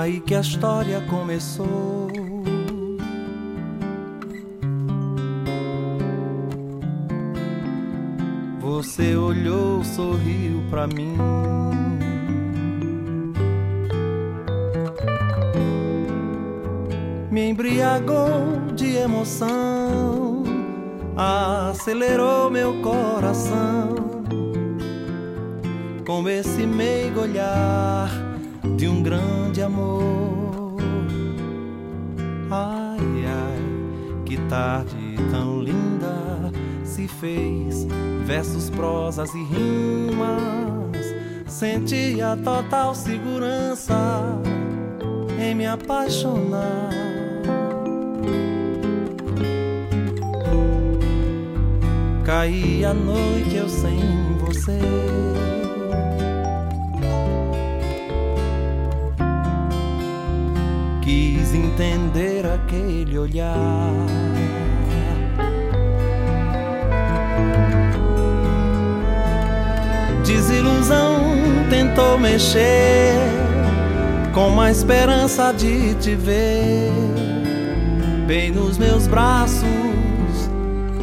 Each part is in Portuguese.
aí que a história começou. Você olhou, sorriu pra mim. Me embriagou de emoção, acelerou meu coração com esse meigo olhar de um grande amor. Ai, ai, que tarde tão linda se fez, versos, prosas e rimas. Senti a total segurança em me apaixonar. Caí a noite eu sem você. Quis entender aquele olhar. Desilusão tentou mexer com uma esperança de te ver, bem nos meus braços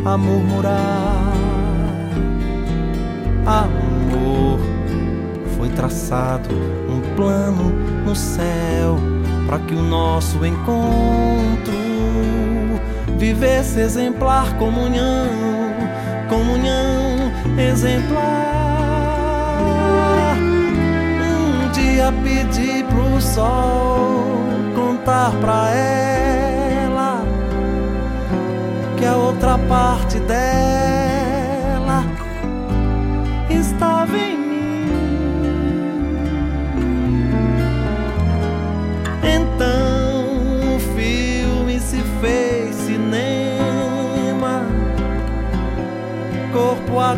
a murmurar. Amor, foi traçado um plano no céu para que o nosso encontro vivesse exemplar comunhão, comunhão exemplar. Um dia pedi pro sol contar pra ela que a outra parte dela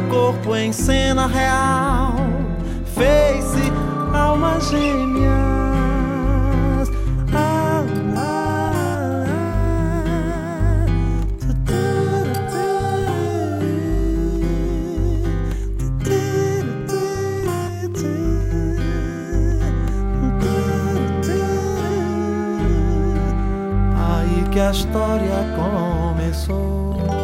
corpo em cena real, fez-se alma gêmeas. Ah, ah, ah. Aí que a história começou.